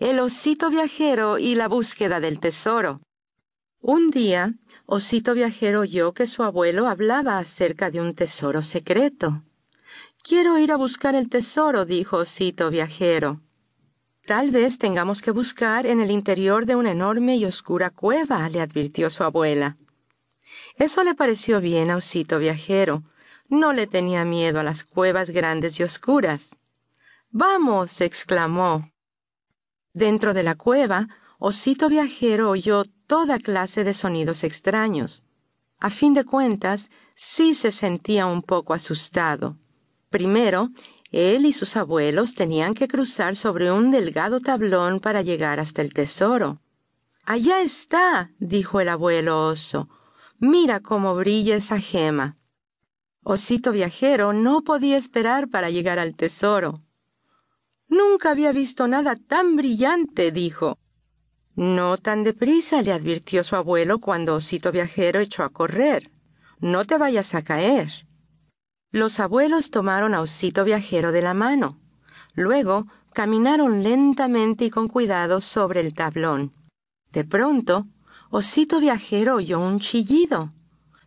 El osito viajero y la búsqueda del tesoro. Un día, Osito Viajero oyó que su abuelo hablaba acerca de un tesoro secreto. Quiero ir a buscar el tesoro, dijo Osito Viajero. Tal vez tengamos que buscar en el interior de una enorme y oscura cueva, le advirtió su abuela. Eso le pareció bien a Osito Viajero. No le tenía miedo a las cuevas grandes y oscuras. Vamos, exclamó. Dentro de la cueva, Osito Viajero oyó toda clase de sonidos extraños. A fin de cuentas, sí se sentía un poco asustado. Primero, él y sus abuelos tenían que cruzar sobre un delgado tablón para llegar hasta el tesoro. Allá está, dijo el abuelo oso. Mira cómo brilla esa gema. Osito viajero no podía esperar para llegar al tesoro. Nunca había visto nada tan brillante, dijo. No tan deprisa, le advirtió su abuelo cuando Osito Viajero echó a correr. No te vayas a caer. Los abuelos tomaron a Osito Viajero de la mano. Luego caminaron lentamente y con cuidado sobre el tablón. De pronto, Osito Viajero oyó un chillido.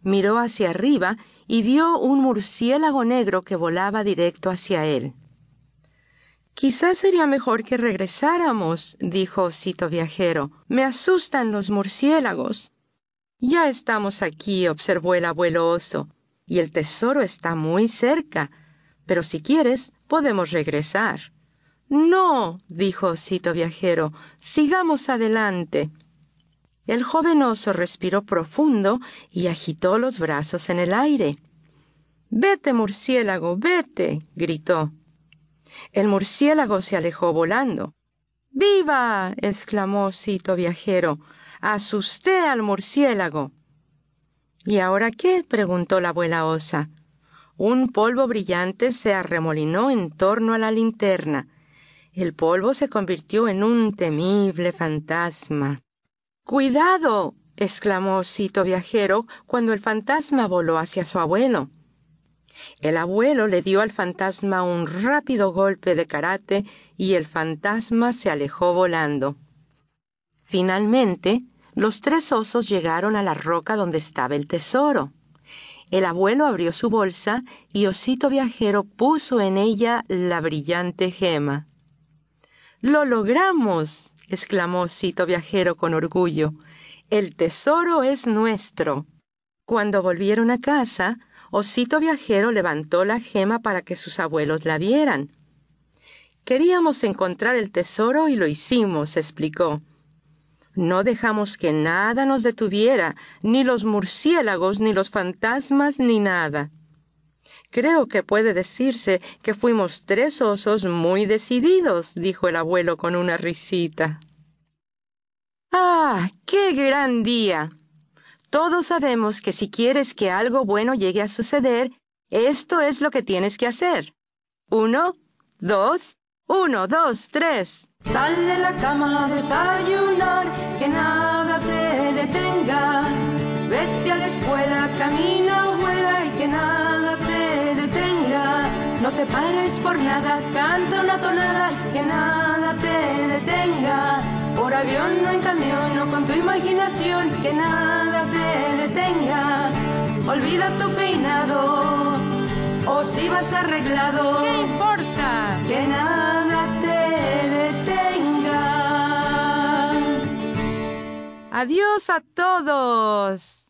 Miró hacia arriba y vio un murciélago negro que volaba directo hacia él. Quizás sería mejor que regresáramos, dijo Osito Viajero. Me asustan los murciélagos. Ya estamos aquí, observó el abuelo oso, y el tesoro está muy cerca. Pero si quieres, podemos regresar. No, dijo Osito Viajero, sigamos adelante. El joven oso respiró profundo y agitó los brazos en el aire. Vete, murciélago, vete, gritó. El murciélago se alejó volando. ¡Viva! exclamó Cito Viajero. Asusté al murciélago. ¿Y ahora qué? preguntó la abuela osa. Un polvo brillante se arremolinó en torno a la linterna. El polvo se convirtió en un temible fantasma. ¡Cuidado! exclamó Cito Viajero cuando el fantasma voló hacia su abuelo. El abuelo le dio al fantasma un rápido golpe de karate y el fantasma se alejó volando. Finalmente, los tres osos llegaron a la roca donde estaba el tesoro. El abuelo abrió su bolsa y Osito Viajero puso en ella la brillante gema. ¡Lo logramos! exclamó Osito Viajero con orgullo. El tesoro es nuestro. Cuando volvieron a casa, Osito Viajero levantó la gema para que sus abuelos la vieran. Queríamos encontrar el tesoro y lo hicimos, explicó. No dejamos que nada nos detuviera, ni los murciélagos, ni los fantasmas, ni nada. Creo que puede decirse que fuimos tres osos muy decididos, dijo el abuelo con una risita. ¡Ah! ¡Qué gran día! Todos sabemos que si quieres que algo bueno llegue a suceder, esto es lo que tienes que hacer. Uno, dos, uno, dos, tres. Sal de la cama a desayunar, que nada te detenga. Vete a la escuela, camina, vuela y que nada te detenga. No te pares por nada, canta una tonada, que nada te detenga. Avión, no en camión, no con tu imaginación, que nada te detenga. Olvida tu peinado, o si vas arreglado. ¿Qué importa? Que nada te detenga. Adiós a todos.